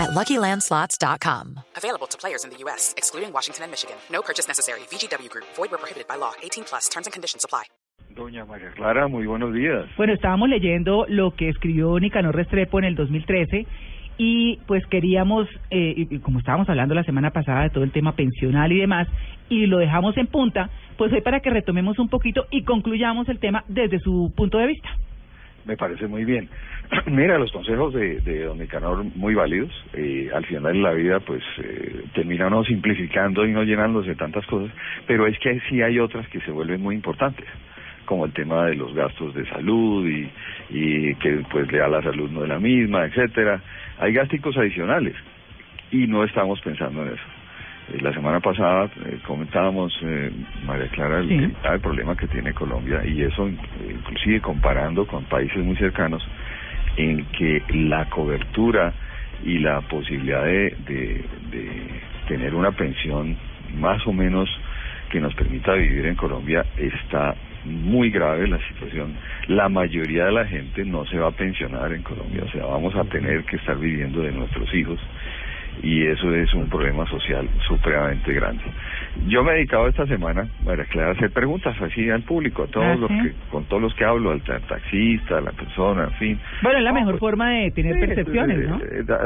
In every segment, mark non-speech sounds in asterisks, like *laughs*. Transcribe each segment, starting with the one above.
at LuckyLandSlots.com. Available to players in the U.S., excluding Washington and Michigan. No purchase necessary. VGW Group. Void where prohibited by law. 18 plus. Terms and conditions apply. Doña María Clara, muy buenos días. Bueno, estábamos leyendo lo que escribió Nicanor Restrepo en el 2013 y pues queríamos, eh, y como estábamos hablando la semana pasada de todo el tema pensional y demás, y lo dejamos en punta, pues hoy para que retomemos un poquito y concluyamos el tema desde su punto de vista. Me parece muy bien. *clears throat* Mira, los consejos de, de don Nicanor muy válidos. Eh, al final de la vida, pues eh, terminan no simplificando y no llenándose de tantas cosas, pero es que sí hay otras que se vuelven muy importantes como el tema de los gastos de salud y, y que pues le da la salud no es la misma, etcétera. Hay gásticos adicionales y no estamos pensando en eso. La semana pasada eh, comentábamos, eh, María Clara, el, Sí. el grave problema que tiene Colombia y eso eh, inclusive comparando con países muy cercanos en que la cobertura y la posibilidad de, de, de tener una pensión más o menos que nos permita vivir en Colombia está muy grave la situación. La mayoría de la gente no se va a pensionar en Colombia, o sea, vamos a tener que estar viviendo de nuestros hijos y eso es un problema social supremamente grande. Yo me he dedicado esta semana, María Clara, a hacer preguntas así al público, a todos ¿Ah, los sí? que, con todos los que hablo, al ta- taxista, a la persona, en fin. Bueno, es la No, mejor pues, forma de tener Sí, percepciones, ¿no?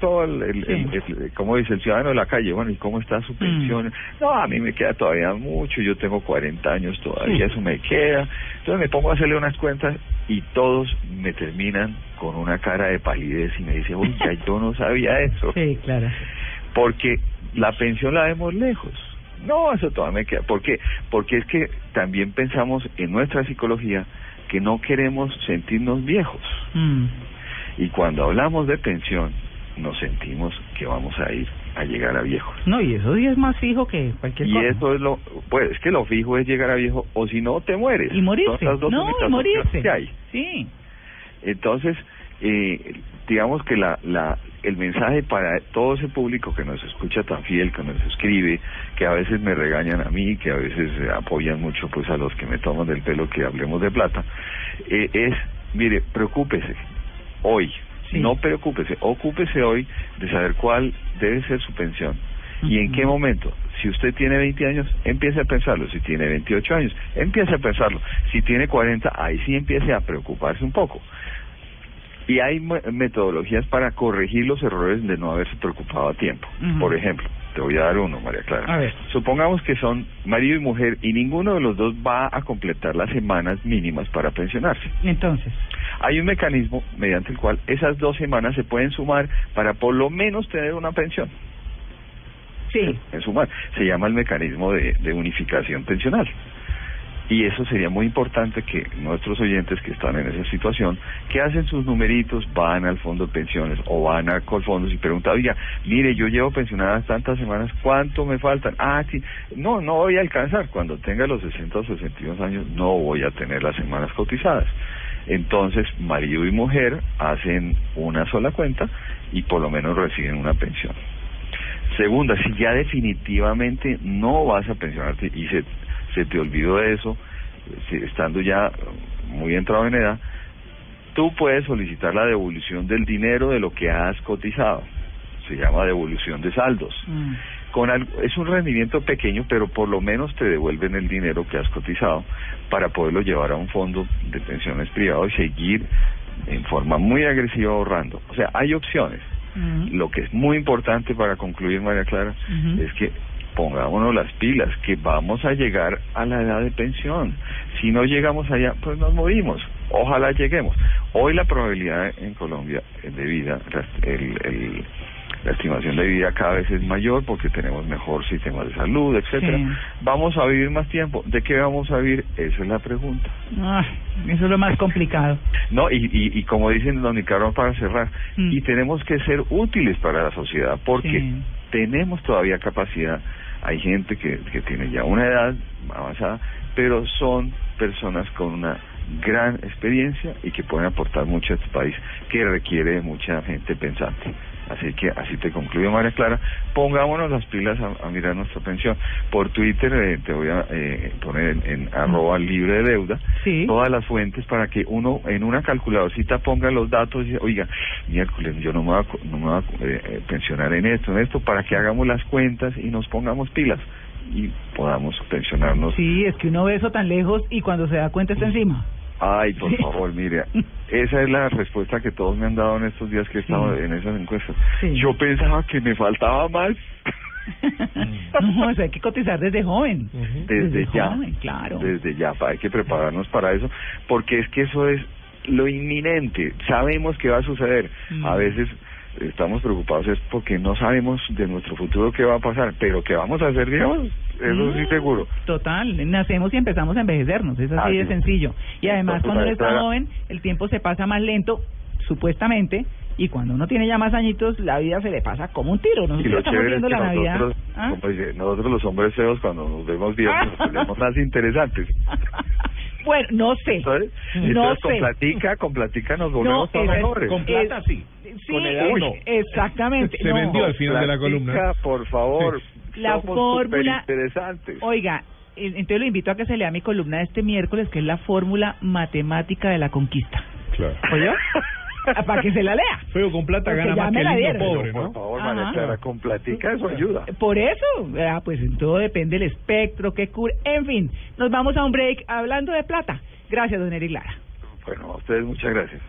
todo el, el- Sí. el- el- como dice el ciudadano de la calle, bueno, ¿y cómo está Mm. su pensión? No, a mí me queda todavía mucho, yo tengo 40 años todavía, eso me queda. Entonces me pongo a hacerle unas cuentas y todos me terminan con una cara de palidez y me dicen, uy, ya yo no sabía eso. Sí, claro. Porque la pensión la vemos lejos. No, eso todavía me queda. ¿Por qué? Porque es que también pensamos en nuestra psicología que no queremos sentirnos viejos. Mm. Y cuando hablamos de pensión, nos sentimos que vamos a ir a llegar a viejos. No, y eso sí es más fijo que cualquier Y cosa. eso es lo, pues es que lo fijo es llegar a viejo, o si no, te mueres. Y morirse. Son las dos No, y morirse. opciones que hay. Sí. Entonces, eh, digamos que la, la, el mensaje para todo ese público que nos escucha tan fiel, que nos escribe, que a veces me regañan a mí, que a veces apoyan mucho pues a los que me toman del pelo que hablemos de plata, eh, es, mire, preocúpese hoy, Sí. no preocúpese, ocúpese hoy de saber cuál debe ser su pensión y en qué momento. Si usted tiene 20 años, empiece a pensarlo. Si tiene 28 años, empiece a pensarlo. Si tiene 40, ahí sí empiece a preocuparse un poco. Y hay me- metodologías para corregir los errores de no haberse preocupado a tiempo. Por ejemplo, te voy a dar uno, María Clara. A ver. Supongamos que son marido y mujer y ninguno de los dos va a completar las semanas mínimas para pensionarse. Entonces, Hay un mecanismo mediante el cual esas dos semanas se pueden sumar para por lo menos tener una pensión. sí. En sumar. Se llama el mecanismo de, de unificación pensional. Y eso sería muy importante que nuestros oyentes que están en esa situación, que hacen sus numeritos, van al fondo de pensiones o van a Colfondos y preguntan, oiga, mire, yo llevo pensionadas tantas semanas, ¿cuánto me faltan? Ah, sí, no, no voy a alcanzar. Cuando tenga los 60 o 62 años, no voy a tener las semanas cotizadas. Entonces, marido y mujer hacen una sola cuenta y por lo menos reciben una pensión. Segunda, si ya definitivamente no vas a pensionarte y se, se te olvidó de eso, si- estando ya muy entrado en edad, tú puedes solicitar la devolución del dinero de lo que has cotizado. Se llama devolución de saldos. Mm. Con algo, es un rendimiento pequeño, pero por lo menos te devuelven el dinero que has cotizado para poderlo llevar a un fondo de pensiones privado y seguir en forma muy agresiva ahorrando. O sea, hay opciones. Mm. Lo que es muy importante para concluir, María Clara, es que pongámonos las pilas, que vamos a llegar a la edad de pensión. Si no llegamos allá, pues nos morimos. Ojalá lleguemos. Hoy la probabilidad en Colombia de vida, la- el, el- la estimación de vida cada vez es mayor porque tenemos mejor sistema de salud, etcétera. Sí. Vamos a vivir más tiempo. ¿De qué vamos a vivir? Esa es la pregunta. Ah, eso es lo más complicado. No, y, y, y como dicen don Nicaragua para cerrar, Mm. y tenemos que ser útiles para la sociedad porque Sí. tenemos todavía capacidad. Hay gente que, tiene ya una edad avanzada, pero son personas con una gran experiencia y que pueden aportar mucho a este país que requiere mucha gente pensante. Así que así te concluyo, María Clara. Pongámonos las pilas a, a mirar nuestra pensión. Por Twitter eh, te voy a eh, poner en, en arroba libre de deuda Sí. todas las fuentes para que uno en una calculadorcita ponga los datos y oiga, miércoles yo no me voy a, no me voy a eh, eh, pensionar en esto, en esto, para que hagamos las cuentas y nos pongamos pilas y podamos pensionarnos. Sí, es que uno ve eso tan lejos y cuando se da cuenta está encima. Ay, por Sí. favor, mire, *laughs* esa es la respuesta que todos me han dado en estos días que he estado Sí. en esas encuestas. Sí. Yo pensaba que me faltaba más. *laughs* no, eso hay que cotizar desde joven. Desde, ya, joven, claro. desde ya, hay que prepararnos para eso, porque es que eso es lo inminente, sabemos que va a suceder. A veces estamos preocupados es porque no sabemos de nuestro futuro qué va a pasar, pero que vamos a hacer, digamos, eso sí Mm, seguro. Total, nacemos y empezamos a envejecernos, es así Así de sencillo. Y además Entonces, cuando uno está joven, el tiempo se pasa más lento, supuestamente, y cuando uno tiene ya más añitos, la vida se le pasa como un tiro. Y Nosotros lo estamos es viendo que la Navidad. nosotros, ¿Ah? como dice, nosotros los hombres feos cuando nos vemos viejos nos *laughs* ponemos más interesantes. *laughs* bueno, no sé. ¿sabes? No Entonces con sé. platica, con platica nos No, volvemos todos esa es- mejores. Con plata, sí. Sí, Con edad, no. *laughs* exactamente. Se no. vendió al final de la columna. por favor. La somos fórmula- superinteresantes. Oiga, entonces lo invito a que se lea mi columna de este miércoles, que es la fórmula matemática de la conquista. Claro. ¿Oyó? *laughs* Para que se la lea. Feo con plata Porque gana más que la niño pobre, Por ¿no? favor, Ajá. María Clara, con platica eso ayuda. Por eso, ah, pues en todo depende del espectro que cubre. En fin, nos vamos a un break hablando de plata. Gracias, don Eric Lara. Bueno, a ustedes muchas gracias.